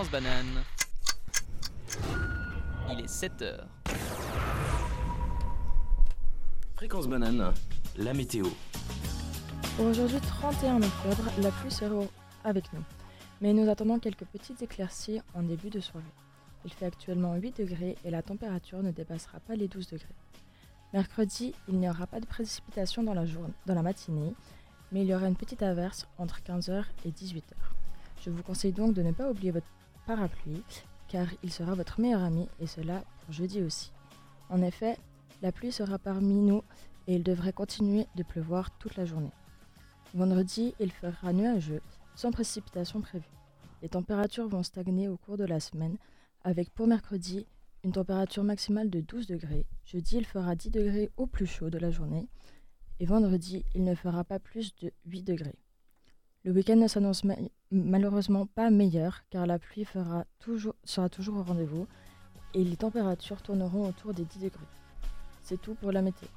Fréquence banane. Il est 7 heures. Fréquence banane, la météo. Pour aujourd'hui 31 octobre, la pluie sera avec nous. Mais nous attendons quelques petites éclaircies en début de soirée. Il fait actuellement 8 degrés et la température ne dépassera pas les 12 degrés. Mercredi, il n'y aura pas de précipitation dans la, journée, dans la matinée, mais il y aura une petite averse entre 15h et 18h. Je vous conseille donc de ne pas oublier votre parapluie, car il sera votre meilleur ami, et cela pour jeudi aussi. En effet, la pluie sera parmi nous et il devrait continuer de pleuvoir toute la journée. Vendredi, il fera nuageux, sans précipitation prévue. Les températures vont stagner au cours de la semaine, avec pour mercredi une température maximale de 12 degrés. Jeudi, il fera 10 degrés au plus chaud de la journée. Et vendredi, il ne fera pas plus de 8 degrés. Le week-end ne s'annonce ma malheureusement pas meilleur car la pluie fera toujours, sera toujours au rendez-vous et les températures tourneront autour des 10 degrés. C'est tout pour la météo.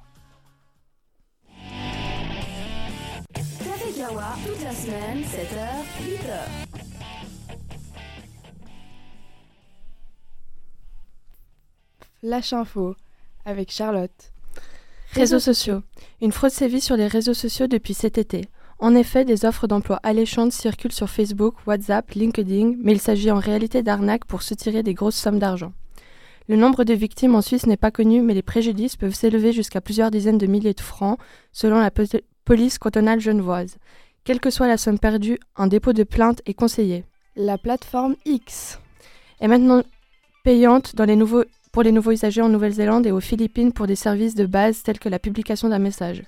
Café Kawa, toute la semaine, 7h, 8h. Flash Info avec Charlotte. Réseaux sociaux. Une fraude sévit sur les réseaux sociaux depuis cet été. En effet, des offres d'emploi alléchantes circulent sur Facebook, WhatsApp, LinkedIn, mais il s'agit en réalité d'arnaques pour soutirer des grosses sommes d'argent. Le nombre de victimes en Suisse n'est pas connu, mais les préjudices peuvent s'élever jusqu'à plusieurs dizaines de milliers de francs, selon la police cantonale genevoise. Quelle que soit la somme perdue, un dépôt de plainte est conseillé. La plateforme X est maintenant payante dans les nouveaux pour les nouveaux usagers en Nouvelle-Zélande et aux Philippines pour des services de base tels que la publication d'un message.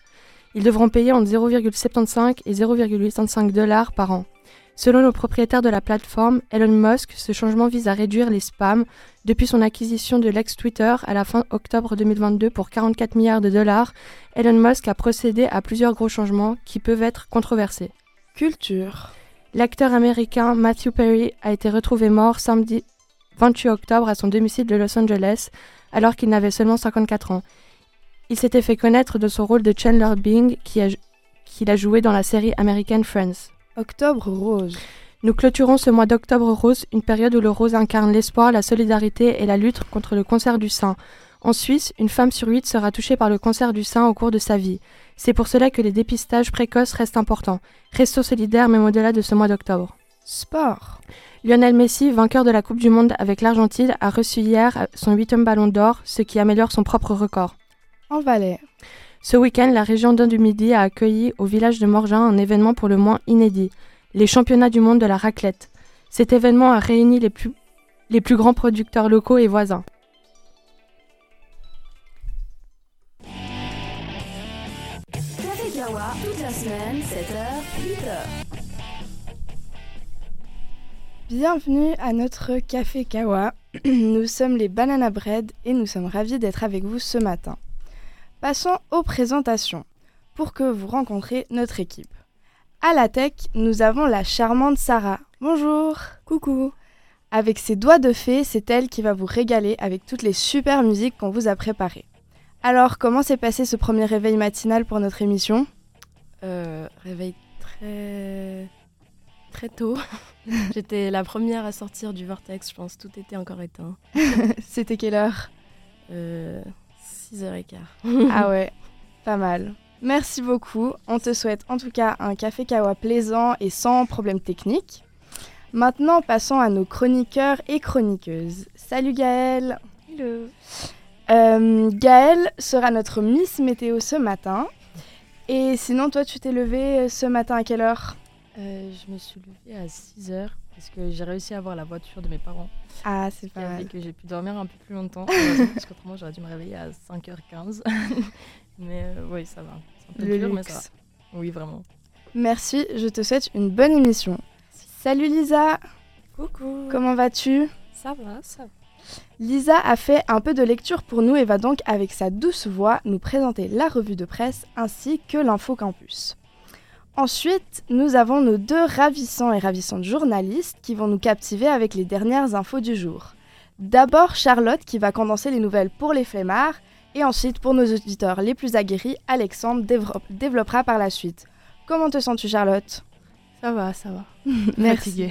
Ils devront payer entre 0,75 et 0,85 dollars par an. Selon le propriétaire de la plateforme, Elon Musk, ce changement vise à réduire les spams depuis son acquisition de l'ex-Twitter à la fin octobre 2022 pour 44 milliards de dollars. Elon Musk a procédé à plusieurs gros changements qui peuvent être controversés. Culture. L'acteur américain Matthew Perry a été retrouvé mort samedi 28 octobre à son domicile de Los Angeles, alors qu'il n'avait seulement 54 ans. Il s'était fait connaître de son rôle de Chandler Bing qu'il a joué dans la série américaine Friends. Octobre rose. Nous clôturons ce mois d'octobre rose, une période où le rose incarne l'espoir, la solidarité et la lutte contre le cancer du sein. En Suisse, une femme sur huit sera touchée par le cancer du sein au cours de sa vie. C'est pour cela que les dépistages précoces restent importants. Restons solidaires même au-delà de ce mois d'octobre. Sport. Lionel Messi, vainqueur de la Coupe du Monde avec l'Argentine, a reçu hier son huitième ballon d'or, ce qui améliore son propre record. En Valais. Ce week-end, la région d'Inde du Midi a accueilli au village de Morgin un événement pour le moins inédit, les championnats du monde de la raclette. Cet événement a réuni les plus, les plus grands producteurs locaux et voisins. Café Kawa, toute la semaine, 7h, 8h. Bienvenue à notre Café Kawa. Nous sommes les Banana Bread et nous sommes ravis d'être avec vous ce matin. Passons aux présentations pour que vous rencontriez notre équipe. À la tech, nous avons la charmante Sarah. Bonjour. Coucou. Avec ses doigts de fée, c'est elle qui va vous régaler avec toutes les super musiques qu'on vous a préparées. Alors, comment s'est passé ce premier réveil matinal pour notre émission? Euh, Réveil très très tôt. J'étais la première à sortir du vortex, je pense. Tout était encore éteint. C'était quelle heure? Euh, 6h15. ah ouais, pas mal. Merci beaucoup. On te souhaite en tout cas un café kawa plaisant et sans problème technique. Maintenant, passons à nos chroniqueurs et chroniqueuses. Salut Gaëlle Hello euh, Gaëlle sera notre Miss Météo ce matin. Et sinon, toi, tu t'es levée ce matin à quelle heure? Euh, Je me suis levée à 6 h parce que j'ai réussi à avoir la voiture de mes parents. Ah, c'est pas mal. que j'ai pu dormir un peu plus longtemps. parce qu'autrement, j'aurais dû me réveiller à 5h15. mais euh, oui, ça va. C'est un peu Le dur, mais luxe. ça va. Oui, vraiment. Merci, je te souhaite une bonne émission. Salut Lisa Coucou Comment vas-tu? Ça va, ça va. Lisa a fait un peu de lecture pour nous et va donc avec sa douce voix nous présenter la revue de presse ainsi que l'info campus. Ensuite, nous avons nos deux ravissants et ravissantes journalistes qui vont nous captiver avec les dernières infos du jour. D'abord Charlotte qui va condenser les nouvelles pour les flemmards et ensuite pour nos auditeurs les plus aguerris, Alexandre dévelop- développera par la suite. Comment te sens-tu Charlotte? Ça va, ça va. Merci. Fatiguée.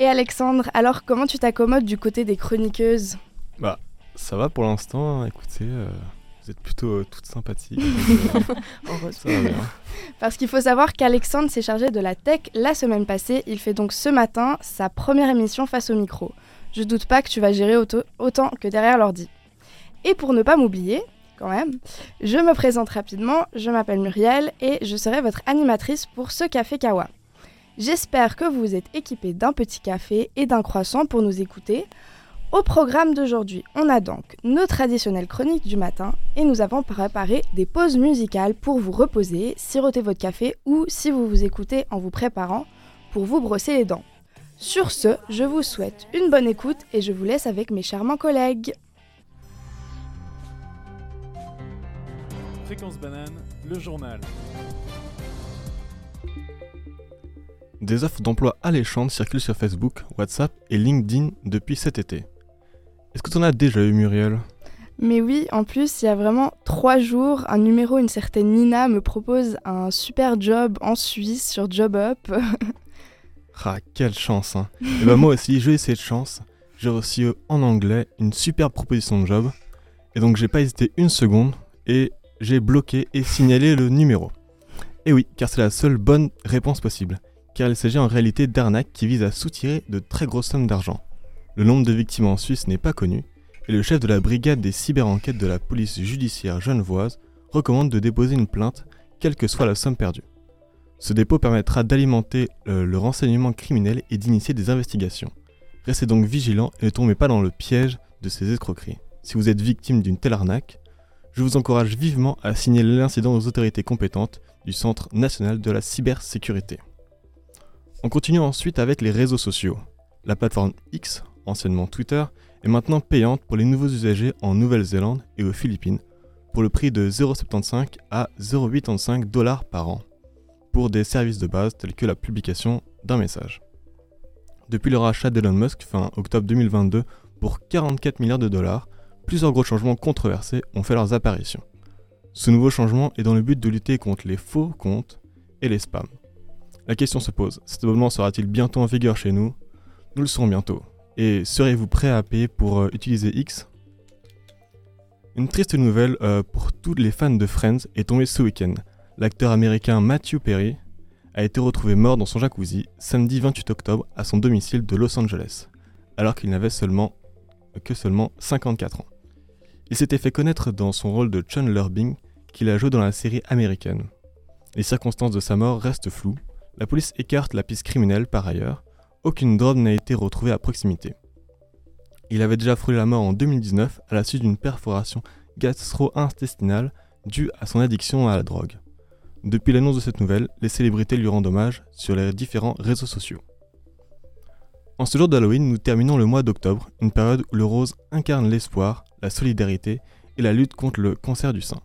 Et Alexandre, alors comment tu t'accommodes du côté des chroniqueuses? Bah, ça va pour l'instant, hein, écoutez, euh, vous êtes plutôt euh, euh, va bien. Parce qu'il faut savoir qu'Alexandre s'est chargé de la tech la semaine passée. Il fait donc ce matin sa première émission face au micro. Je doute pas que tu vas gérer auto- autant que derrière l'ordi. Et pour ne pas m'oublier, quand même, je me présente rapidement. Je m'appelle Muriel et je serai votre animatrice pour ce Café Kawa. J'espère que vous êtes équipés d'un petit café et d'un croissant pour nous écouter. Au programme d'aujourd'hui, on a donc nos traditionnelles chroniques du matin et nous avons préparé des pauses musicales pour vous reposer, siroter votre café ou, si vous vous écoutez en vous préparant, pour vous brosser les dents. Sur ce, je vous souhaite une bonne écoute et je vous laisse avec mes charmants collègues. Fréquence banane, le journal. Des offres d'emploi alléchantes circulent sur Facebook, WhatsApp et LinkedIn depuis cet été. Est-ce que tu en as déjà eu, Muriel? Mais oui, en plus, il y a vraiment trois jours, un numéro, une certaine Nina me propose un super job en Suisse sur JobUp. Ah, quelle chance, hein Et bah moi aussi, j'ai essayé de chance. J'ai reçu en anglais une super proposition de job. Et donc j'ai pas hésité une seconde et j'ai bloqué et signalé le numéro. Et oui, car c'est la seule bonne réponse possible. Car il s'agit en réalité d'arnaques qui visent à soutirer de très grosses sommes d'argent. Le nombre de victimes en Suisse n'est pas connu, et le chef de la brigade des cyberenquêtes de la police judiciaire genevoise recommande de déposer une plainte, quelle que soit la somme perdue. Ce dépôt permettra d'alimenter euh, le renseignement criminel et d'initier des investigations. Restez donc vigilants et ne tombez pas dans le piège de ces escroqueries. Si vous êtes victime d'une telle arnaque, je vous encourage vivement à signaler l'incident aux autorités compétentes du Centre national de la cybersécurité. On continue ensuite avec les réseaux sociaux. La plateforme X, anciennement Twitter, est maintenant payante pour les nouveaux usagers en Nouvelle-Zélande et aux Philippines pour le prix de 0,75 à 0,85 dollars par an pour des services de base tels que la publication d'un message. Depuis le rachat d'Elon Musk fin octobre 2022 pour 44 milliards de dollars, plusieurs gros changements controversés ont fait leurs apparitions. Ce nouveau changement est dans le but de lutter contre les faux comptes et les spams. La question se pose, cet abonnement sera-t-il bientôt en vigueur chez nous? Nous le saurons bientôt. Et serez-vous prêt à payer pour euh, utiliser X? Une triste nouvelle euh, pour tous les fans de Friends est tombée ce week-end. L'acteur américain Matthew Perry a été retrouvé mort dans son jacuzzi samedi 28 octobre à son domicile de Los Angeles, alors qu'il n'avait seulement que seulement 54 ans. Il s'était fait connaître dans son rôle de Chandler Bing qu'il a joué dans la série américaine. Les circonstances de sa mort restent floues. La police écarte la piste criminelle par ailleurs. Aucune drogue n'a été retrouvée à proximité. Il avait déjà frôlé la mort en 2019 à la suite d'une perforation gastro-intestinale due à son addiction à la drogue. Depuis l'annonce de cette nouvelle, les célébrités lui rendent hommage sur les différents réseaux sociaux. En ce jour d'Halloween, nous terminons le mois d'octobre, une période où le rose incarne l'espoir, la solidarité et la lutte contre le cancer du sein.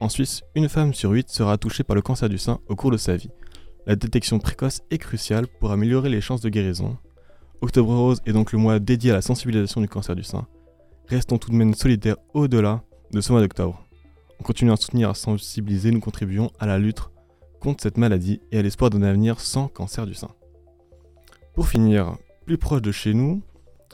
En Suisse, une femme sur huit sera touchée par le cancer du sein au cours de sa vie. La détection précoce est cruciale pour améliorer les chances de guérison. Octobre Rose est donc le mois dédié à la sensibilisation du cancer du sein. Restons tout de même solidaires au-delà de ce mois d'octobre. En continuant à soutenir et à sensibiliser, nous contribuons à la lutte contre cette maladie et à l'espoir d'un avenir sans cancer du sein. Pour finir, plus proche de chez nous,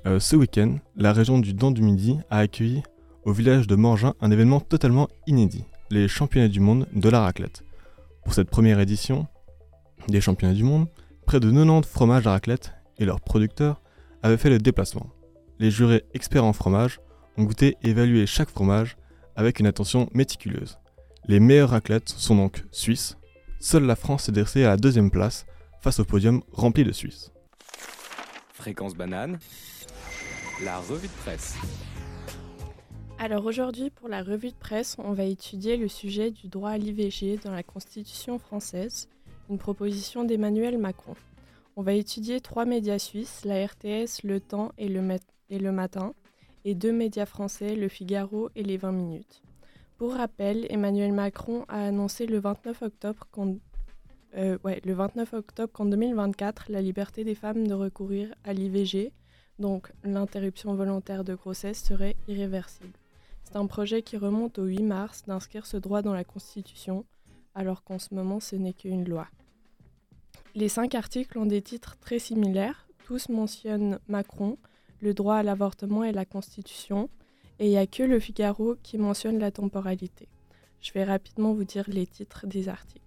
euh, ce week-end, la région du Dent du Midi a accueilli au village de Morgin un événement totalement inédit, les championnats du monde de la raclette. Pour cette première édition des championnats du monde, près de 90 fromages à raclette et leurs producteurs avaient fait le déplacement. Les jurés experts en fromage ont goûté et évalué chaque fromage avec une attention méticuleuse. Les meilleures raclettes sont donc suisses. Seule la France s'est dressée à la deuxième place face au podium rempli de Suisses. Fréquence banane, la revue de presse. Alors aujourd'hui, pour la revue de presse, on va étudier le sujet du droit à l'IVG dans la Constitution française, une proposition d'Emmanuel Macron. On va étudier trois médias suisses, la RTS, Le Temps et Le, Matin, et deux médias français, Le Figaro et Les 20 Minutes. Pour rappel, Emmanuel Macron a annoncé le 29 octobre qu'en euh, ouais, le 29 octobre qu'en 2024, la liberté des femmes de recourir à l'IVG, donc l'interruption volontaire de grossesse, serait irréversible. C'est un projet qui remonte au 8 mars d'inscrire ce droit dans la Constitution, alors qu'en ce moment ce n'est qu'une loi. Les cinq articles ont des titres très similaires, tous mentionnent Macron, le droit à l'avortement et la Constitution, et il n'y a que le Figaro qui mentionne la temporalité. Je vais rapidement vous dire les titres des articles.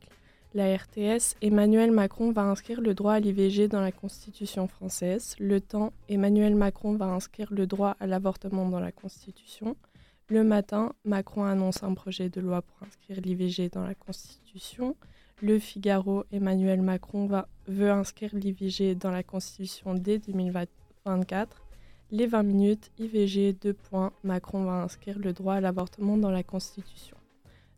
La RTS, Emmanuel Macron va inscrire le droit à l'IVG dans la Constitution française. Le Temps, Emmanuel Macron va inscrire le droit à l'avortement dans la Constitution. Le matin, Macron annonce un projet de loi pour inscrire l'IVG dans la Constitution. Le Figaro, Emmanuel Macron veut inscrire l'IVG dans la Constitution dès 2024. Les 20 minutes, IVG, 2 points, Macron va inscrire le droit à l'avortement dans la Constitution.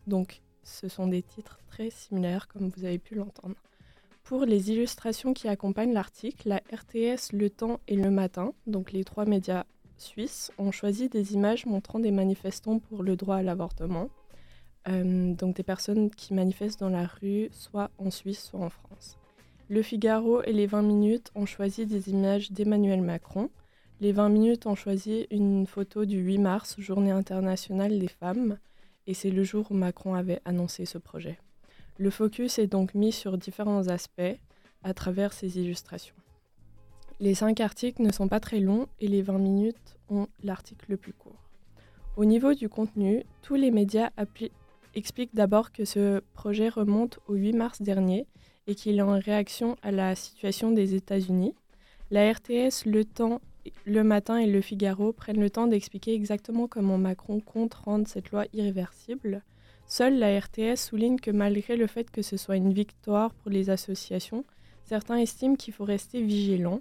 Donc, ce sont des titres très similaires, comme vous avez pu l'entendre. Pour les illustrations qui accompagnent l'article, la RTS, Le Temps et Le Matin, donc les trois médias suisses, ont choisi des images montrant des manifestants pour le droit à l'avortement. Euh, donc des personnes qui manifestent dans la rue, soit en Suisse, soit en France. Le Figaro et les 20 minutes ont choisi des images d'Emmanuel Macron. Les 20 minutes ont choisi une photo du 8 mars, journée internationale des femmes, et c'est le jour où Macron avait annoncé ce projet. Le focus est donc mis sur différents aspects à travers ces illustrations. Les cinq articles ne sont pas très longs et les 20 minutes ont l'article le plus court. Au niveau du contenu, tous les médias expliquent d'abord que ce projet remonte au 8 mars dernier et qu'il est en réaction à la situation des États-Unis. La RTS, Le Temps, Le Matin et Le Figaro prennent le temps d'expliquer exactement comment Macron compte rendre cette loi irréversible. Seule la RTS souligne que malgré le fait que ce soit une victoire pour les associations, certains estiment qu'il faut rester vigilant,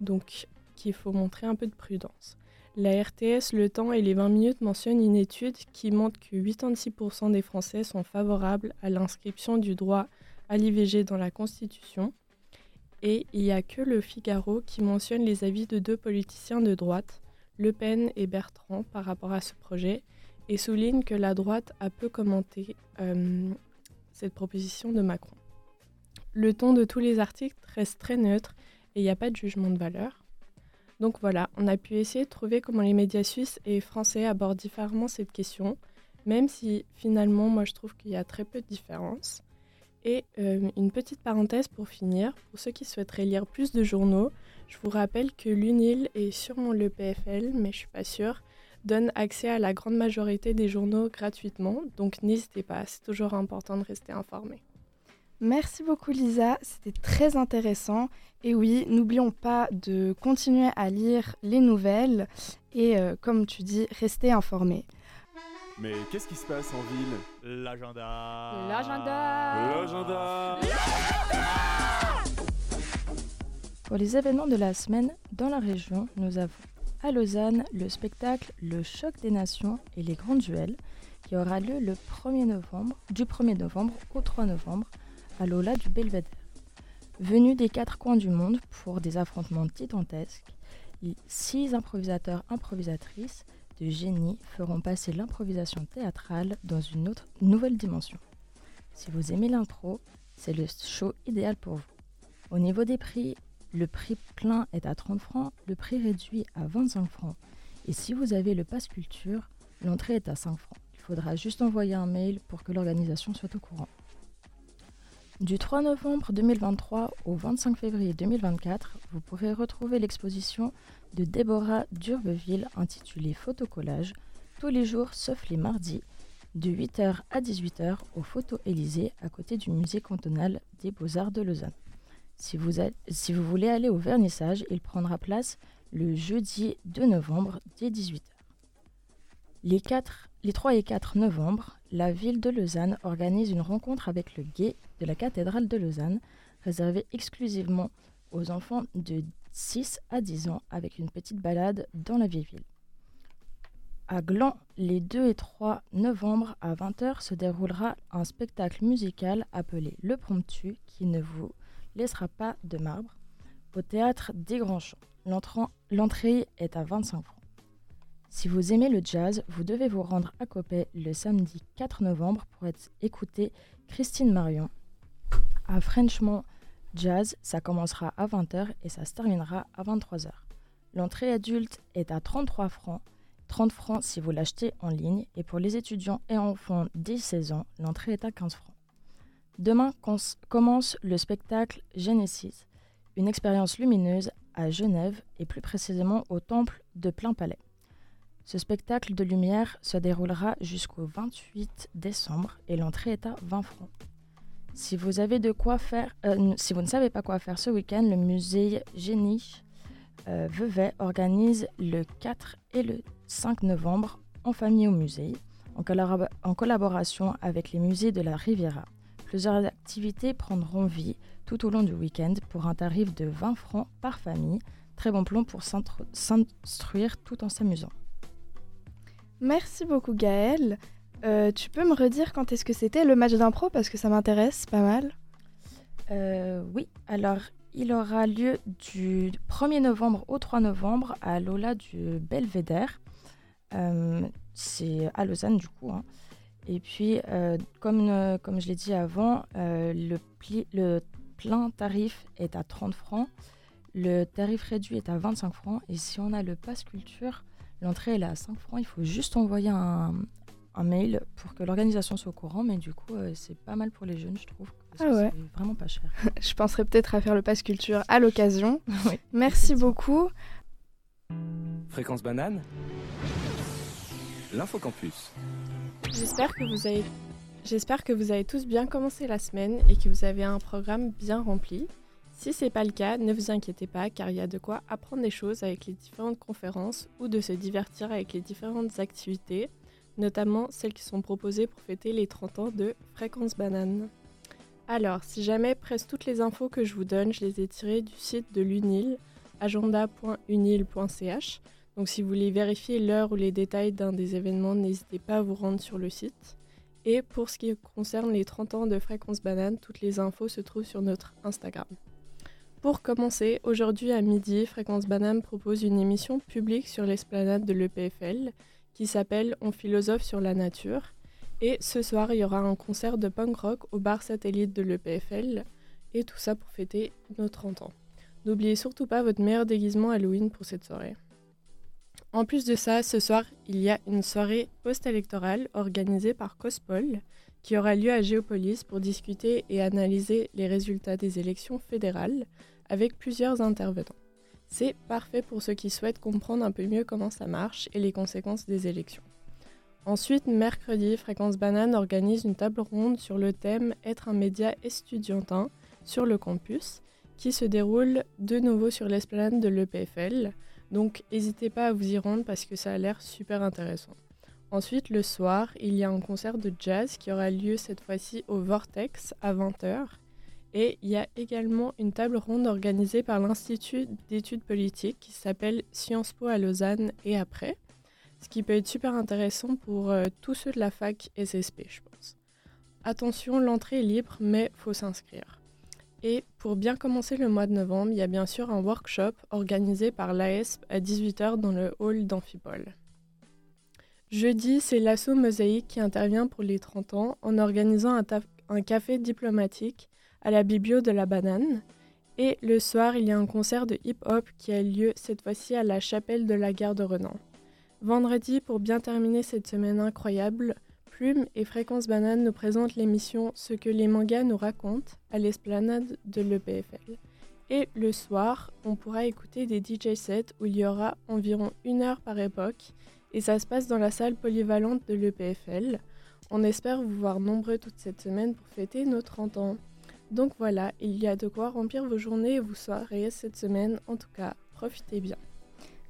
donc qu'il faut montrer un peu de prudence. La RTS, Le Temps et les 20 minutes mentionnent une étude qui montre que 86% des Français sont favorables à l'inscription du droit à l'IVG dans la Constitution. Et il n'y a que le Figaro qui mentionne les avis de deux politiciens de droite, Le Pen et Bertrand, par rapport à ce projet, et souligne que la droite a peu commenté euh, cette proposition de Macron. Le ton de tous les articles reste très neutre et il n'y a pas de jugement de valeur. Donc voilà, on a pu essayer de trouver comment les médias suisses et français abordent différemment cette question, même si finalement moi je trouve qu'il y a très peu de différences. Et euh, une petite parenthèse pour finir, pour ceux qui souhaiteraient lire plus de journaux, je vous rappelle que l'UNIL et sûrement le PFL, mais je suis pas sûre, donne accès à la grande majorité des journaux gratuitement, donc n'hésitez pas, c'est toujours important de rester informé. Merci beaucoup Lisa, c'était très intéressant. Et oui, n'oublions pas de continuer à lire les nouvelles et, euh, comme tu dis, rester informé. Mais qu'est-ce qui se passe en ville? L'agenda. L'agenda. L'agenda. Pour les événements de la semaine dans la région, nous avons à Lausanne le spectacle Le Choc des Nations et les Grands Duels qui aura lieu le 1er novembre, du 1er novembre au 3 novembre à l'Ola du Belvédère. Venus des quatre coins du monde pour des affrontements titantesques, six improvisateurs improvisatrices de génie feront passer l'improvisation théâtrale dans une autre nouvelle dimension. Si vous aimez l'impro, c'est le show idéal pour vous. Au niveau des prix, le prix plein est à 30 francs, le prix réduit à 25 francs. Et si vous avez le pass culture, l'entrée est à 5 francs. Il faudra juste envoyer un mail pour que l'organisation soit au courant. Du 3 novembre 2023 au 25 février 2024, vous pourrez retrouver l'exposition de Déborah d'Urbeville intitulée Photocollage, tous les jours sauf les mardis, de 8h à 18h au Photo Élysée à côté du musée cantonal des Beaux-Arts de Lausanne. Si vous, si vous voulez aller au vernissage, il prendra place le jeudi 2 novembre dès 18h. Les, 4, les 3 et 4 novembre, la ville de Lausanne organise une rencontre avec le guet de la cathédrale de Lausanne, réservée exclusivement aux enfants de 6 à 10 ans avec une petite balade dans la vieille ville. À Gland, les 2 et 3 novembre à 20h se déroulera un spectacle musical appelé Le Promptu qui ne vous laissera pas de marbre au théâtre des Grands Champs. L'entrée est à 25 francs. Si vous aimez le jazz, vous devez vous rendre à Coppet le samedi 4 novembre pour écouter Christine Marion. À Frenchmont Jazz, ça commencera à 20h et ça se terminera à 23h. L'entrée adulte est à 33 francs, 30 francs si vous l'achetez en ligne et pour les étudiants et enfants dès 16 ans, l'entrée est à 15 francs. Demain commence le spectacle Genesis, une expérience lumineuse à Genève et plus précisément au temple de Plein Palais. Ce spectacle de lumière se déroulera jusqu'au 28 décembre et l'entrée est à 20 francs. Euh, si vous ne savez pas quoi faire ce week-end, le musée Génie euh, organise le 4 et le 5 novembre en famille au musée, en, en collaboration avec les musées de la Riviera. Plusieurs activités prendront vie tout au long du week-end pour un tarif de 20 francs par famille. Très bon plan pour s'instruire tout en s'amusant. Merci beaucoup Gaëlle. Euh, tu peux me redire quand est-ce que c'était le match d'impro parce que ça m'intéresse pas mal. Euh, oui, alors il aura lieu du 1er novembre au 3 novembre à l'Ola du Belvédère. Euh, c'est à Lausanne du coup. hein. Et puis, comme, comme je l'ai dit avant, le, le plein tarif est à 30 francs, le tarif réduit est à 25 francs, et si on a le pass culture, l'entrée elle est à 5 francs. Il faut juste envoyer un, un mail pour que l'organisation soit au courant, mais du coup, euh, c'est pas mal pour les jeunes, je trouve. Parce Ah que ouais. C'est vraiment pas cher. Je penserai peut-être à faire le pass culture à l'occasion. Oui. Merci beaucoup. Fréquence banane L'infocampus. J'espère que vous avez J'espère que vous avez tous bien commencé la semaine et que vous avez un programme bien rempli. Si c'est pas le cas, ne vous inquiétez pas car il y a de quoi apprendre des choses avec les différentes conférences ou de se divertir avec les différentes activités, notamment celles qui sont proposées pour fêter les 30 ans de Fréquence Banane. Alors, si jamais presque toutes les infos que je vous donne, je les ai tirées du site de l'UNIL, agenda.unil.ch. Donc si vous voulez vérifier l'heure ou les détails d'un des événements, n'hésitez pas à vous rendre sur le site. Et pour ce qui concerne les 30 ans de Fréquence Banane, toutes les infos se trouvent sur notre Instagram. Pour commencer, aujourd'hui à midi, Fréquence Banane propose une émission publique sur l'esplanade de l'EPFL qui s'appelle On philosophe sur la nature. Et ce soir, il y aura un concert de punk rock au bar satellite de l'EPFL. Et tout ça pour fêter nos 30 ans. N'oubliez surtout pas votre meilleur déguisement Halloween pour cette soirée. En plus de ça, ce soir, il y a une soirée post-électorale organisée par Cospol qui aura lieu à Géopolis pour discuter et analyser les résultats des élections fédérales avec plusieurs intervenants. C'est parfait pour ceux qui souhaitent comprendre un peu mieux comment ça marche et les conséquences des élections. Ensuite, mercredi, Fréquence Banane organise une table ronde sur le thème Être un média estudiantin sur le campus qui se déroule de nouveau sur l'esplanade de l'EPFL. Donc n'hésitez pas à vous y rendre parce que ça a l'air super intéressant. Ensuite, le soir, il y a un concert de jazz qui aura lieu cette fois-ci au Vortex à 20h. Et il y a également une table ronde organisée par l'Institut d'études politiques qui s'appelle Sciences Po à Lausanne et après. Ce qui peut être super intéressant pour euh, tous ceux de la fac SSP, je pense. Attention, l'entrée est libre, mais faut s'inscrire. Et pour bien commencer le mois de novembre, il y a bien sûr un workshop organisé par l'AESP à 18h dans le hall d'Amphipole. Jeudi, c'est l'assaut Mosaïque qui intervient pour les 30 ans en organisant un, un café diplomatique à la Biblio de la Banane. Et le soir, il y a un concert de hip-hop qui a lieu cette fois-ci à la chapelle de la gare de Renan. Vendredi, pour bien terminer cette semaine incroyable, Plume et Fréquence Banane nous présentent l'émission Ce que les mangas nous racontent à l'esplanade de l'EPFL. Et le soir, on pourra écouter des DJ sets où il y aura environ une heure par époque et ça se passe dans la salle polyvalente de l'EPFL. On espère vous voir nombreux toute cette semaine pour fêter nos 30 ans. Donc voilà, il y a de quoi remplir vos journées et vos soirées cette semaine. En tout cas, profitez bien.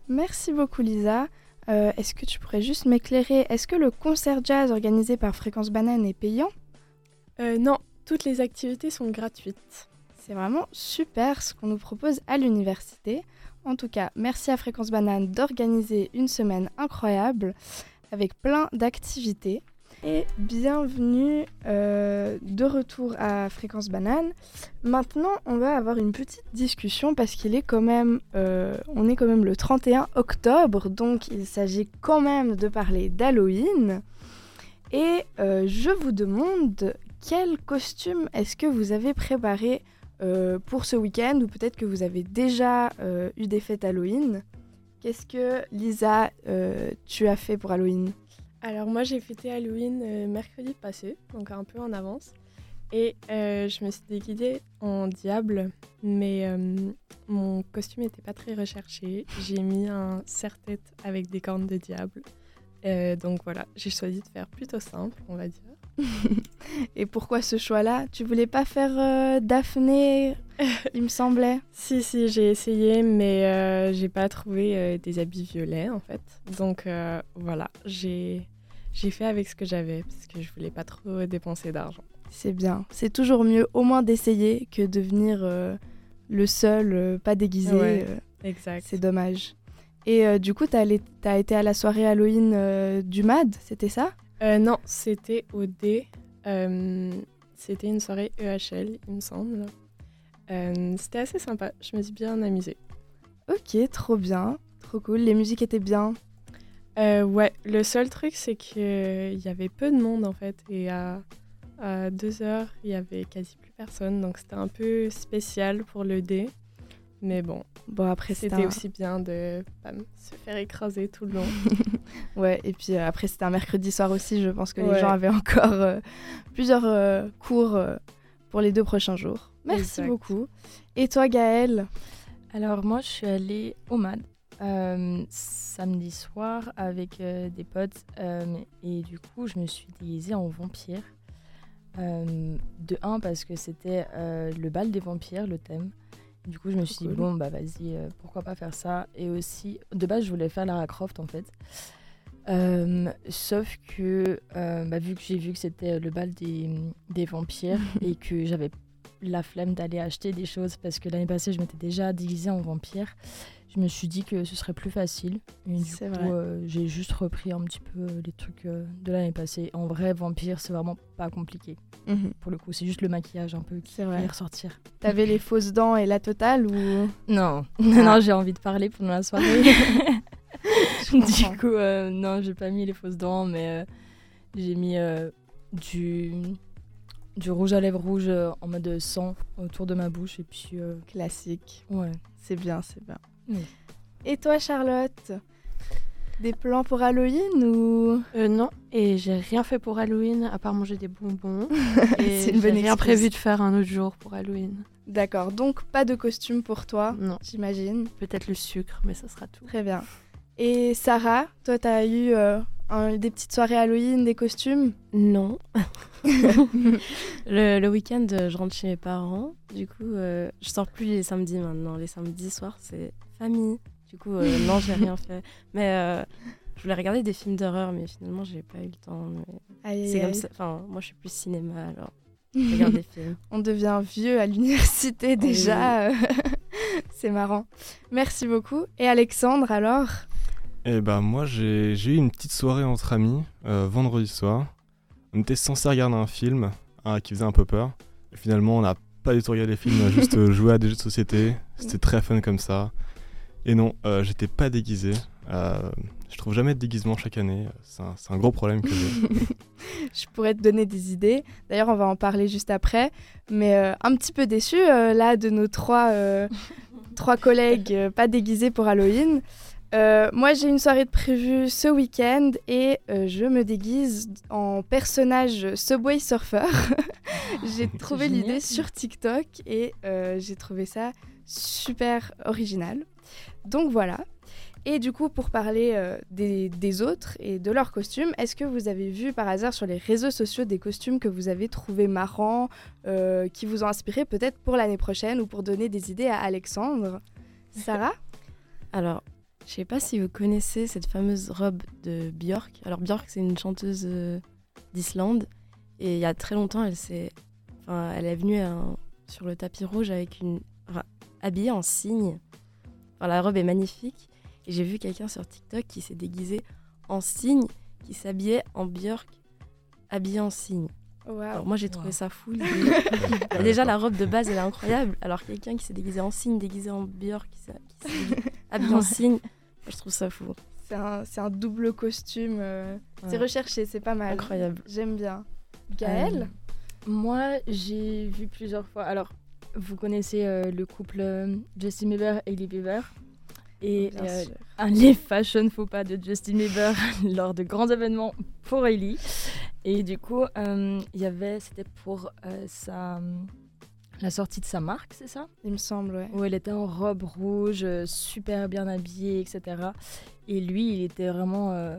Merci beaucoup Lisa. Euh, Est-ce que tu pourrais juste m'éclairer Est-ce que le concert jazz organisé par Fréquence Banane est payant? Euh, non, toutes les activités sont gratuites. C'est vraiment super ce qu'on nous propose à l'université. En tout cas, merci à Fréquence Banane d'organiser une semaine incroyable avec plein d'activités. Et bienvenue euh, de retour à Fréquence Banane. Maintenant, on va avoir une petite discussion parce qu'il est quand même, euh, on est quand même le 31 octobre, donc il s'agit quand même de parler d'Halloween. Et euh, je vous demande quel costume est-ce que vous avez préparé pour ce week-end ou peut-être que vous avez déjà eu des fêtes Halloween. Qu'est-ce que Lisa, tu as fait pour Halloween? Alors moi j'ai fêté Halloween euh, mercredi passé, donc un peu en avance. Et euh, je me suis déguisée en diable, mais euh, mon costume n'était pas très recherché. J'ai mis un serre-tête avec des cornes de diable. Donc voilà, j'ai choisi de faire plutôt simple, on va dire. Et pourquoi ce choix-là? Tu voulais pas faire Daphné, il me semblait? Si, si, j'ai essayé, mais j'ai pas trouvé des habits violets en fait. Donc voilà, j'ai j'ai fait avec ce que j'avais parce que je voulais pas trop dépenser d'argent. C'est bien. C'est toujours mieux au moins d'essayer que de venir euh, le seul, euh, pas déguisé. Ouais. euh, Exact. c'est dommage. Et euh, du coup, t'as allé- t'as été à la soirée Halloween du MAD, c'était ça? Non, c'était au D. C'était une soirée EHL, il me semble. C'était assez sympa, je me suis bien amusée. Ok, trop bien. Trop cool. Les musiques étaient bien. Euh, ouais, le seul truc, c'est qu'il y avait peu de monde en fait. Et à, à deux heures, il y avait quasi plus personne. Donc c'était un peu spécial pour le D. Mais bon, Bon, après, c'était un... aussi bien de se faire écraser tout le long. Ouais, et puis euh, après, c'était un mercredi soir aussi. Je pense que les gens avaient encore euh, plusieurs euh, cours euh, pour les deux prochains jours. Merci Exact. beaucoup. Et toi, Gaëlle? Alors moi, je suis allée au MAD euh, samedi soir avec euh, des potes euh, et du coup, je me suis déguisée en vampire. De un parce que c'était le bal des vampires, le thème. Du coup, je me suis dit bon bah vas-y, pourquoi pas faire ça. Et aussi, de base, je voulais faire Lara Croft en fait. Euh, sauf que euh, bah, vu que j'ai vu que c'était le bal des, des vampires et que j'avais la flemme d'aller acheter des choses parce que l'année passée je m'étais déjà déguisée en vampire. Je me suis dit que ce serait plus facile. Et du coup, C'est vrai. euh, j'ai juste repris un petit peu les trucs euh, de l'année passée. En vrai, vampire, c'est vraiment pas compliqué. Pour le coup, c'est juste le maquillage un peu qui C'est vrai. fait ressortir. T'avais les fausses dents et la totale ou? Non, Ah. non, j'ai envie de parler pendant la soirée. Du coup, euh, non, j'ai pas mis les fausses dents, mais euh, j'ai mis euh, du, du rouge à lèvres rouge euh, en mode sang autour de ma bouche. Et puis, euh, classique ouais. C'est bien, c'est bien. Oui. Et toi, Charlotte Des plans pour Halloween ou? Euh, non, et j'ai rien fait pour Halloween à part manger des bonbons. et C'est une bonne j'ai rien excuse. prévu de faire un autre jour pour Halloween. D'accord, donc pas de costume pour toi, Non, j'imagine. peut-être le sucre, mais ça sera tout. Très bien. Et Sarah, toi, t'as eu euh, un- des petites soirées Halloween, des costumes? Non. le, le week-end, euh, je rentre chez mes parents. Du coup, euh, je sors plus les samedis maintenant. Les samedis soirs, c'est famille. Du coup, euh, non, j'ai rien fait. Mais euh, je voulais regarder des films d'horreur, mais finalement, j'ai pas eu le temps. mais Aïe, aïe, C'est comme ça. Enfin, moi, je suis plus cinéma, alors regarde des films. On devient vieux à l'université déjà. euh, C'est marrant. Merci beaucoup. Et Alexandre, alors? Eh ben moi j'ai eu une petite soirée entre amis euh, vendredi soir. On était censé regarder un film hein, qui faisait un peu peur. Et finalement on n'a pas du tout regardé les films, on a juste joué à des jeux de société. C'était très fun comme ça. Et non, euh, j'étais pas déguisé. Euh, je trouve jamais de déguisement chaque année. C'est un, gros problème que j'ai. Je pourrais te donner des idées. D'ailleurs, on va en parler juste après. Mais euh, un petit peu déçu euh, là de nos trois, euh, trois collègues euh, pas déguisés pour Halloween. Euh, moi, j'ai une soirée de prévue ce week-end et euh, je me déguise en personnage Subway Surfer. j'ai trouvé l'idée sur TikTok et euh, j'ai trouvé ça super original. Donc voilà. Et du coup, pour parler euh, des, autres et de leurs costumes, est-ce que vous avez vu par hasard sur les réseaux sociaux des costumes que vous avez trouvés marrants, euh, qui vous ont inspiré peut-être pour l'année prochaine ou pour donner des idées à Alexandre? Sarah? Alors, je sais pas si vous connaissez cette fameuse robe de Björk. Alors, Björk, c'est une chanteuse euh, d'Islande. Et il y a très longtemps, elle, s'est... Enfin, elle est venue euh, sur le tapis rouge avec une. enfin, habillée en cygne. Enfin, la robe est magnifique. Et j'ai vu quelqu'un sur TikTok qui s'est déguisé en cygne, qui s'habillait en Björk, habillé en cygne. Alors, moi, j'ai trouvé Wow. ça fou. Bah, déjà, la robe de base, elle est incroyable. Alors, quelqu'un qui s'est déguisé en cygne, déguisé en Björk, qui s'est habillé en cygne, moi, je trouve ça fou. C'est un, double costume. euh, C'est recherché, c'est pas mal. Incroyable. J'aime bien. Gaëlle? Euh, Moi, j'ai vu plusieurs fois. Alors, vous connaissez euh, le couple euh, Justin Bieber et Hailey Bieber. Et Bien euh, un les fashion faux pas de Justin Bieber lors de grands événements pour Hailey. Et du coup, il y avait, c'était pour sa, la sortie de sa marque, c'est ça? Il me semble, ouais. Où elle était en robe rouge, super bien habillée, etc. Et lui, il était vraiment. euh,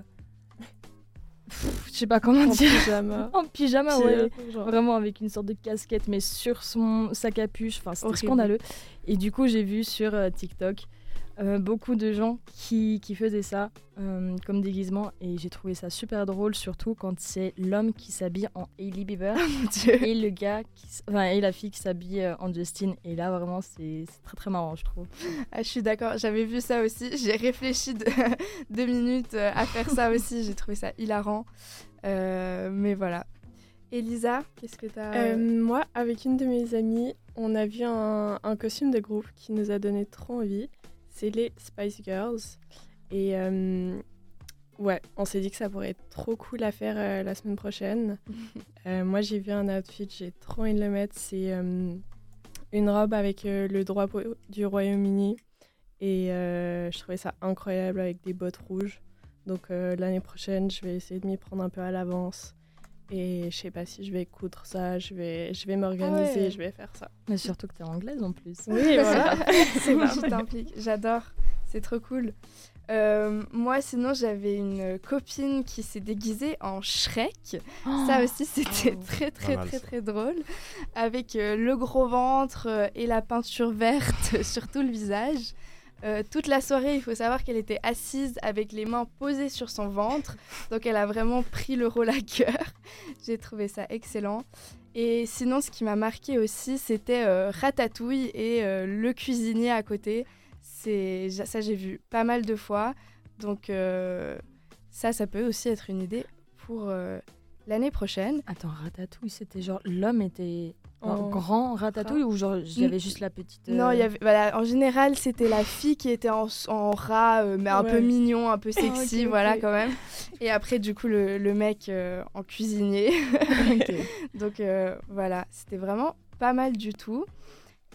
Je sais pas comment En dire. pyjama. en pyjama, ouais. genre. Vraiment avec une sorte de casquette, mais sur son, sa capuche. Enfin, c'était scandaleux. Et du coup, j'ai vu sur euh, TikTok euh, beaucoup de gens qui, qui faisaient ça euh, comme déguisement. Et j'ai trouvé ça super drôle, surtout quand c'est l'homme qui s'habille en Hailey Bieber et le gars qui, enfin, et la fille qui s'habille euh, en Justin. Et là, vraiment, c'est très très marrant, je trouve. Ah, je suis d'accord, j'avais vu ça aussi. J'ai réfléchi de- deux minutes à faire ça aussi. J'ai trouvé ça hilarant. Euh, mais voilà. Elisa, qu'est-ce que t'as Euh, moi, avec une de mes amies, on a vu un, un costume de groupe qui nous a donné trop envie. C'est les Spice Girls. Et euh, ouais, on s'est dit que ça pourrait être trop cool à faire euh, la semaine prochaine. Euh, moi, j'ai vu un outfit, j'ai trop envie de le mettre. C'est une robe avec le drapeau du Royaume-Uni. Et euh, je trouvais ça incroyable avec des bottes rouges. Donc euh, l'année prochaine, je vais essayer de m'y prendre un peu à l'avance. Et je sais pas si je vais coudre ça, je vais, je vais m'organiser, Ah ouais. je vais faire ça. Mais surtout que t'es anglaise en plus. Oui, voilà. c'est t'implique. J'adore. C'est trop cool. Euh, moi, sinon, j'avais une copine qui s'est déguisée en Shrek. Ça aussi, c'était très, très, mal, très, ça. très drôle. Avec euh, le gros ventre euh, et la peinture verte sur tout le visage. Euh, toute la soirée, il faut savoir qu'elle était assise avec les mains posées sur son ventre. Donc, elle a vraiment pris le rôle à cœur. J'ai trouvé ça excellent. Et sinon, ce qui m'a marqué aussi, c'était euh, Ratatouille et euh, le cuisinier à côté. C'est ça, j'ai vu pas mal de fois. Donc ça, ça peut aussi être une idée pour l'année prochaine. Attends, Ratatouille, c'était genre l'homme était en En grand Ratatouille ou genre il y avait juste la petite. euh, Non, il y avait, voilà, en général, c'était la fille qui était en, en rat, euh, mais un peu mignon, un peu sexy, voilà quand même. Et après, du coup, le, le mec euh, en cuisinier. Donc euh, voilà, c'était vraiment pas mal du tout.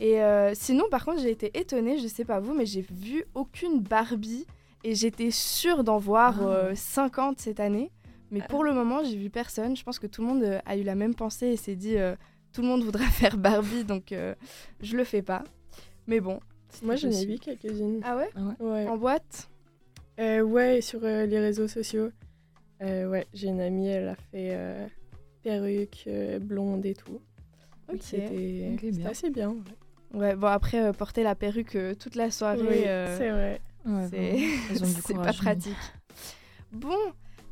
Et euh, sinon, par contre, j'ai été étonnée, je sais pas vous, mais j'ai vu aucune Barbie et j'étais sûre d'en voir Ah. euh, 50 cette année. Mais pour le moment, j'ai vu personne. Je pense que tout le monde euh, a eu la même pensée et s'est dit euh, tout le monde voudra faire Barbie, donc euh, je le fais pas. Mais bon. Moi, j'en ai vu quelques-unes. Ah ouais? Ouais. En boîte? Euh, ouais, sur euh, les réseaux sociaux. Euh, ouais, j'ai une amie, elle a fait euh, perruque, euh, blonde et tout. Ok. C'était assez bien. ouais. Ouais, bon après, euh, porter la perruque euh, toute la soirée, Oui, euh, c'est vrai. Ouais, c'est pas courage. pratique. Bon,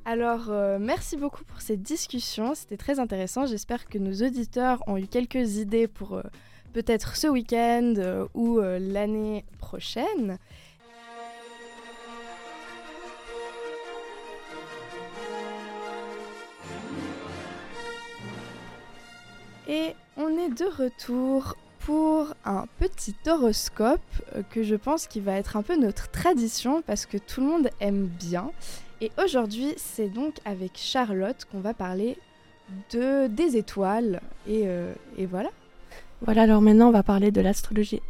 alors euh, merci beaucoup pour cette discussion, c'était très intéressant. J'espère que nos auditeurs ont eu quelques idées pour euh, peut-être ce week-end euh, ou l'année prochaine. Et on est de retour pour un petit horoscope que je pense qui va être un peu notre tradition parce que tout le monde aime bien. Et aujourd'hui, c'est donc avec Charlotte qu'on va parler de des étoiles. Et, euh, et voilà. Voilà, alors maintenant on va parler de l'astrologie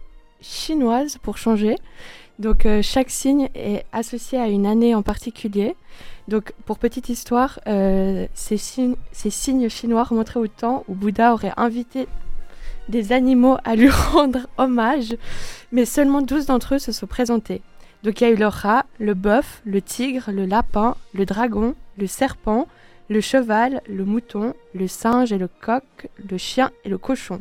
chinoise pour changer. Donc euh, chaque signe est associé à une année en particulier. Donc pour petite histoire, euh, ces, signes, ces signes chinois remonteraient au temps où Bouddha aurait invité des animaux à lui rendre hommage, mais seulement 12 d'entre eux se sont présentés. Donc il y a eu le rat, le bœuf, le tigre, le lapin, le dragon, le serpent, le cheval, le mouton, le singe et le coq, le chien et le cochon.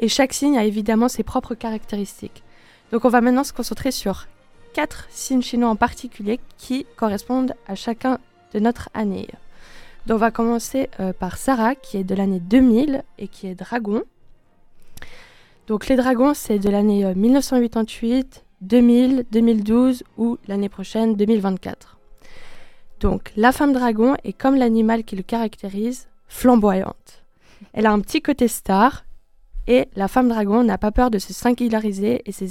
Et chaque signe a évidemment ses propres caractéristiques. Donc on va maintenant se concentrer sur quatre signes chinois en particulier qui correspondent à chacun de notre année. Donc on va commencer euh, par Sarah qui est de l'année 2000 et qui est dragon. Donc les dragons c'est de l'année euh, 1988, 2000, 2012 ou l'année prochaine 2024. Donc la femme dragon est comme l'animal qui le caractérise, flamboyante. Elle a un petit côté star et la femme dragon n'a pas peur de se singulariser et ses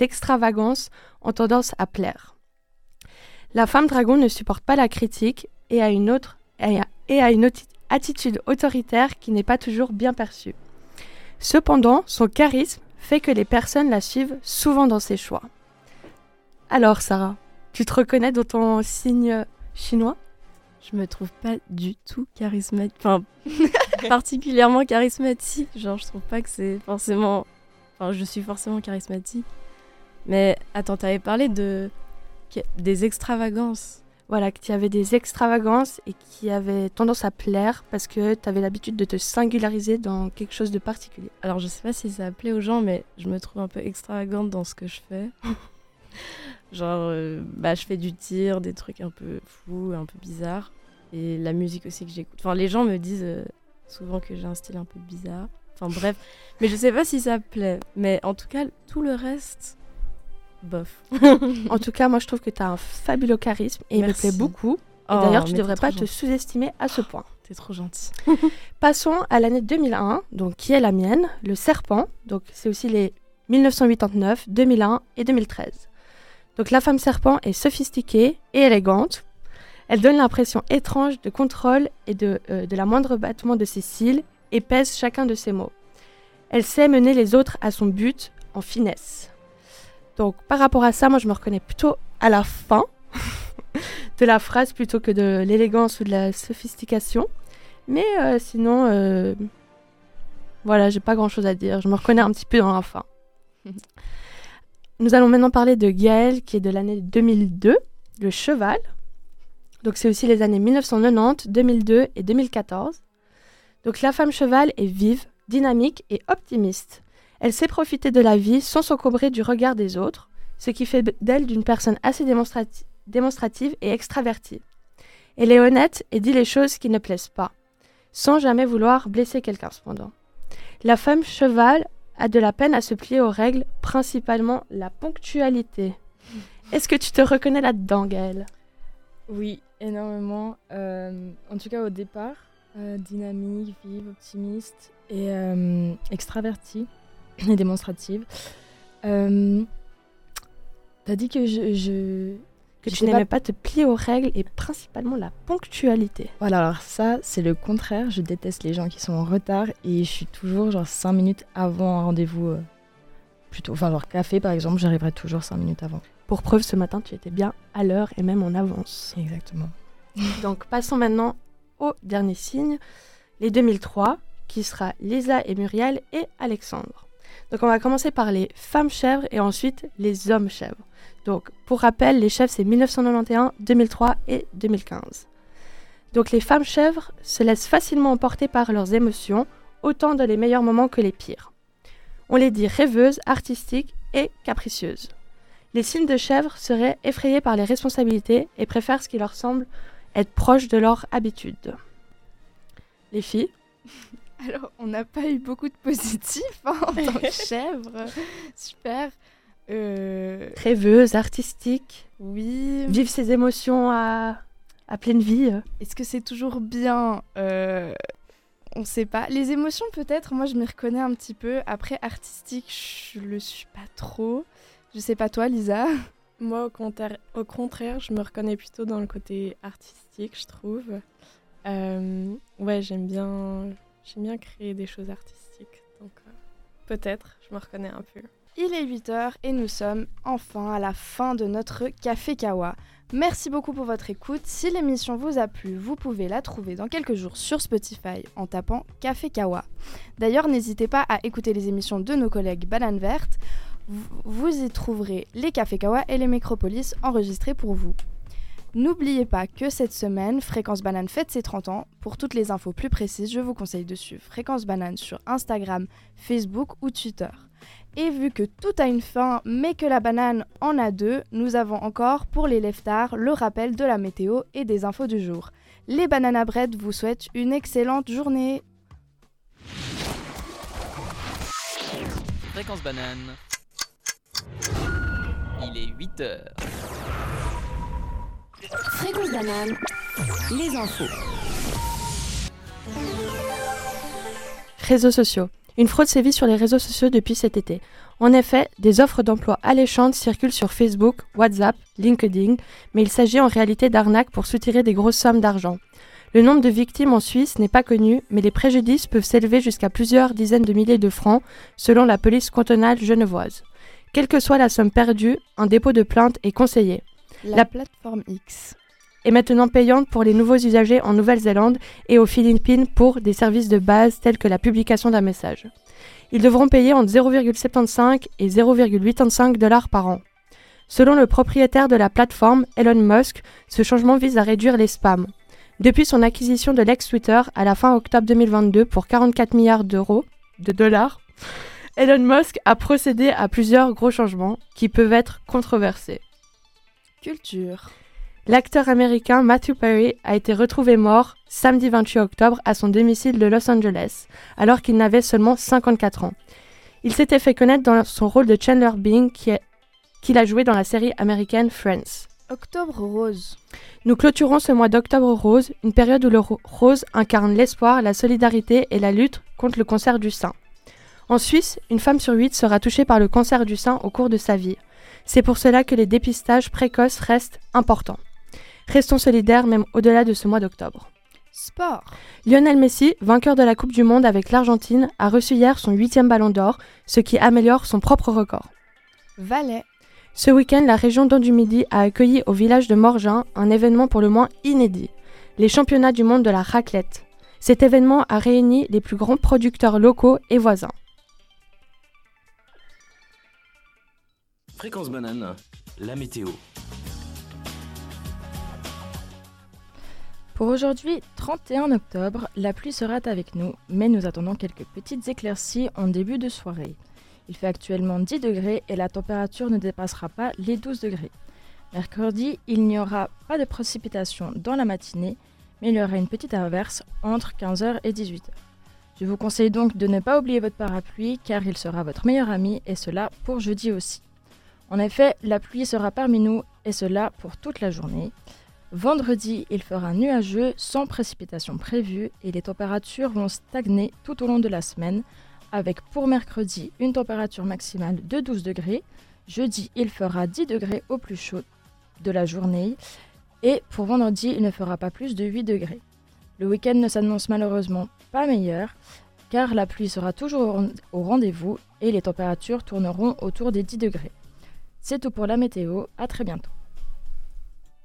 extravagances ont tendance à plaire. La femme dragon ne supporte pas la critique et a une, autre, et a- une attitude autoritaire qui n'est pas toujours bien perçue. Cependant, son charisme fait que les personnes la suivent souvent dans ses choix. Alors Sarah, tu te reconnais dans ton signe chinois? Je me trouve pas du tout charismatique. Enfin, particulièrement charismatique. Genre, je trouve pas que c'est forcément. Enfin, je suis forcément charismatique. Mais attends, t'avais parlé de. des extravagances. Voilà, que tu avais des extravagances et qui avaient tendance à plaire parce que tu avais l'habitude de te singulariser dans quelque chose de particulier. Alors, je sais pas si ça plaît aux gens, mais je me trouve un peu extravagante dans ce que je fais. Genre, euh, bah, je fais du tir, des trucs un peu fous, un peu bizarres. Et la musique aussi que j'écoute. Enfin, les gens me disent euh, souvent que j'ai un style un peu bizarre. Enfin, bref. Mais je sais pas si ça plaît. Mais en tout cas, tout le reste, bof. en tout cas, moi, je trouve que tu as un fabuleux charisme et il me plaît beaucoup. Et d'ailleurs, oh, tu ne devrais pas te sous-estimer à ce point. T'es trop gentil. Passons à l'année 2001, donc qui est la mienne, le serpent. Donc c'est aussi les 1989, 2001 et 2013. Donc la femme serpent est sophistiquée et élégante. Elle donne l'impression étrange de contrôle et de, euh, de la moindre battement de ses cils et pèse chacun de ses mots. Elle sait mener les autres à son but en finesse. Donc par rapport à ça, moi je me reconnais plutôt à la fin de la phrase plutôt que de l'élégance ou de la sophistication. Mais euh, sinon, euh, voilà, j'ai pas grand chose à dire. Je me reconnais un petit peu dans la fin. Nous allons maintenant parler de Gaël, qui est de l'année 2002, le cheval. Donc c'est aussi les années 1990, 2002 et 2014. Donc la femme cheval est vive, dynamique et optimiste. Elle sait profiter de la vie sans s'encombrer du regard des autres, ce qui fait d'elle d'une personne assez démonstrative et extravertie. Elle est honnête et dit les choses qui ne plaisent pas, sans jamais vouloir blesser quelqu'un cependant. La femme cheval a de la peine à se plier aux règles, principalement la ponctualité. Est-ce que tu te reconnais là-dedans, Gaëlle? Oui, énormément. Euh, en tout cas, au départ, euh, dynamique, vive, optimiste et euh, extravertie et démonstrative. T'as dit que je, que tu n'aimais pas... te plier aux règles et principalement la ponctualité. Voilà, alors ça, c'est le contraire. Je déteste les gens qui sont en retard et je suis toujours genre 5 minutes avant un rendez-vous. Euh, plutôt, enfin, genre café par exemple, j'arriverai toujours 5 minutes avant. Pour preuve, ce matin, tu étais bien à l'heure et même en avance. Exactement. Donc, passons maintenant au dernier signe, les 2003, qui sera Lisa et Muriel et Alexandre. Donc, on va commencer par les femmes chèvres et ensuite les hommes chèvres. Donc, pour rappel, les chèvres, c'est 1991, 2003 et 2015. Donc, les femmes chèvres se laissent facilement emporter par leurs émotions, autant dans les meilleurs moments que les pires. On les dit rêveuses, artistiques et capricieuses. Les signes de chèvres seraient effrayés par les responsabilités et préfèrent ce qui leur semble être proche de leur habitude. Les filles Alors, on n'a pas eu beaucoup de positifs hein, en tant que chèvre. Super. Euh... Rêveuse, artistique. Oui. Vivre ses émotions à, à pleine vie. Est-ce que c'est toujours bien? Euh... On ne sait pas. Les émotions, peut-être, moi je m'y reconnais un petit peu. Après, artistique, je le suis pas trop. Je sais pas toi, Lisa? Moi, au contraire, au contraire, je me reconnais plutôt dans le côté artistique, je trouve. Euh, ouais, j'aime bien, j'aime bien créer des choses artistiques. Donc, euh, peut-être, je me reconnais un peu. Il est 8h et nous sommes enfin à la fin de notre Café Kawa. Merci beaucoup pour votre écoute. Si l'émission vous a plu, vous pouvez la trouver dans quelques jours sur Spotify en tapant Café Kawa. D'ailleurs, n'hésitez pas à écouter les émissions de nos collègues Banane Verte. Vous y trouverez les Café Kawa et les Micropolis enregistrés pour vous. N'oubliez pas que cette semaine, Fréquence Banane fête ses 30 ans. Pour toutes les infos plus précises, je vous conseille de suivre Fréquence Banane sur Instagram, Facebook ou Twitter. Et vu que tout a une fin, mais que la banane en a deux, nous avons encore pour les leftards le rappel de la météo et des infos du jour. Les Banana Bread vous souhaitent une excellente journée. Fréquence banane. Il est 8 heures. Les infos. Réseaux sociaux. Une fraude sévit sur les réseaux sociaux depuis cet été. En effet, des offres d'emploi alléchantes circulent sur Facebook, WhatsApp, LinkedIn, mais il s'agit en réalité d'arnaques pour soutirer des grosses sommes d'argent. Le nombre de victimes en Suisse n'est pas connu, mais les préjudices peuvent s'élever jusqu'à plusieurs dizaines de milliers de francs, selon la police cantonale genevoise. Quelle que soit la somme perdue, un dépôt de plainte est conseillé. La, plateforme X. est maintenant payante pour les nouveaux usagers en Nouvelle-Zélande et aux Philippines pour des services de base tels que la publication d'un message. Ils devront payer entre 0,75 et 0,85 dollars par an. Selon le propriétaire de la plateforme, Elon Musk, ce changement vise à réduire les spams. Depuis son acquisition de l'ex-Twitter à la fin octobre 2022 pour 44 milliards d'euros, de dollars, Elon Musk a procédé à plusieurs gros changements qui peuvent être controversés. Culture. L'acteur américain Matthew Perry a été retrouvé mort samedi 28 octobre à son domicile de Los Angeles, alors qu'il n'avait seulement 54 ans. Il s'était fait connaître dans son rôle de Chandler Bing qu'il a joué dans la série américaine Friends. Octobre rose. Nous clôturons ce mois d'octobre rose, une période où le rose incarne l'espoir, la solidarité et la lutte contre le cancer du sein. En Suisse, une femme sur huit sera touchée par le cancer du sein au cours de sa vie. C'est pour cela que les dépistages précoces restent importants. Restons solidaires même au-delà de ce mois d'octobre. Sport. Lionel Messi, vainqueur de la Coupe du Monde avec l'Argentine, a reçu hier son huitième ballon d'or, ce qui améliore son propre record. Valais. Ce week-end, la région d'Andu-Midi a accueilli au village de Morgin un événement pour le moins inédit, les championnats du monde de la raclette. Cet événement a réuni les plus grands producteurs locaux et voisins. Fréquence banane, la météo. Pour aujourd'hui, 31 octobre, la pluie sera avec nous, mais nous attendons quelques petites éclaircies en début de soirée. Il fait actuellement 10 degrés et la température ne dépassera pas les 12 degrés. Mercredi, il n'y aura pas de précipitations dans la matinée, mais il y aura une petite averse entre 15h et 18h. Je vous conseille donc de ne pas oublier votre parapluie car il sera votre meilleur ami et cela pour jeudi aussi. En effet, la pluie sera parmi nous et cela pour toute la journée. Vendredi, il fera nuageux sans précipitation prévue et les températures vont stagner tout au long de la semaine avec pour mercredi une température maximale de 12 degrés. Jeudi, il fera 10 degrés au plus chaud de la journée et pour vendredi, il ne fera pas plus de 8 degrés. Le week-end ne s'annonce malheureusement pas meilleur car la pluie sera toujours au rendez-vous et les températures tourneront autour des 10 degrés. C'est tout pour la météo, à très bientôt.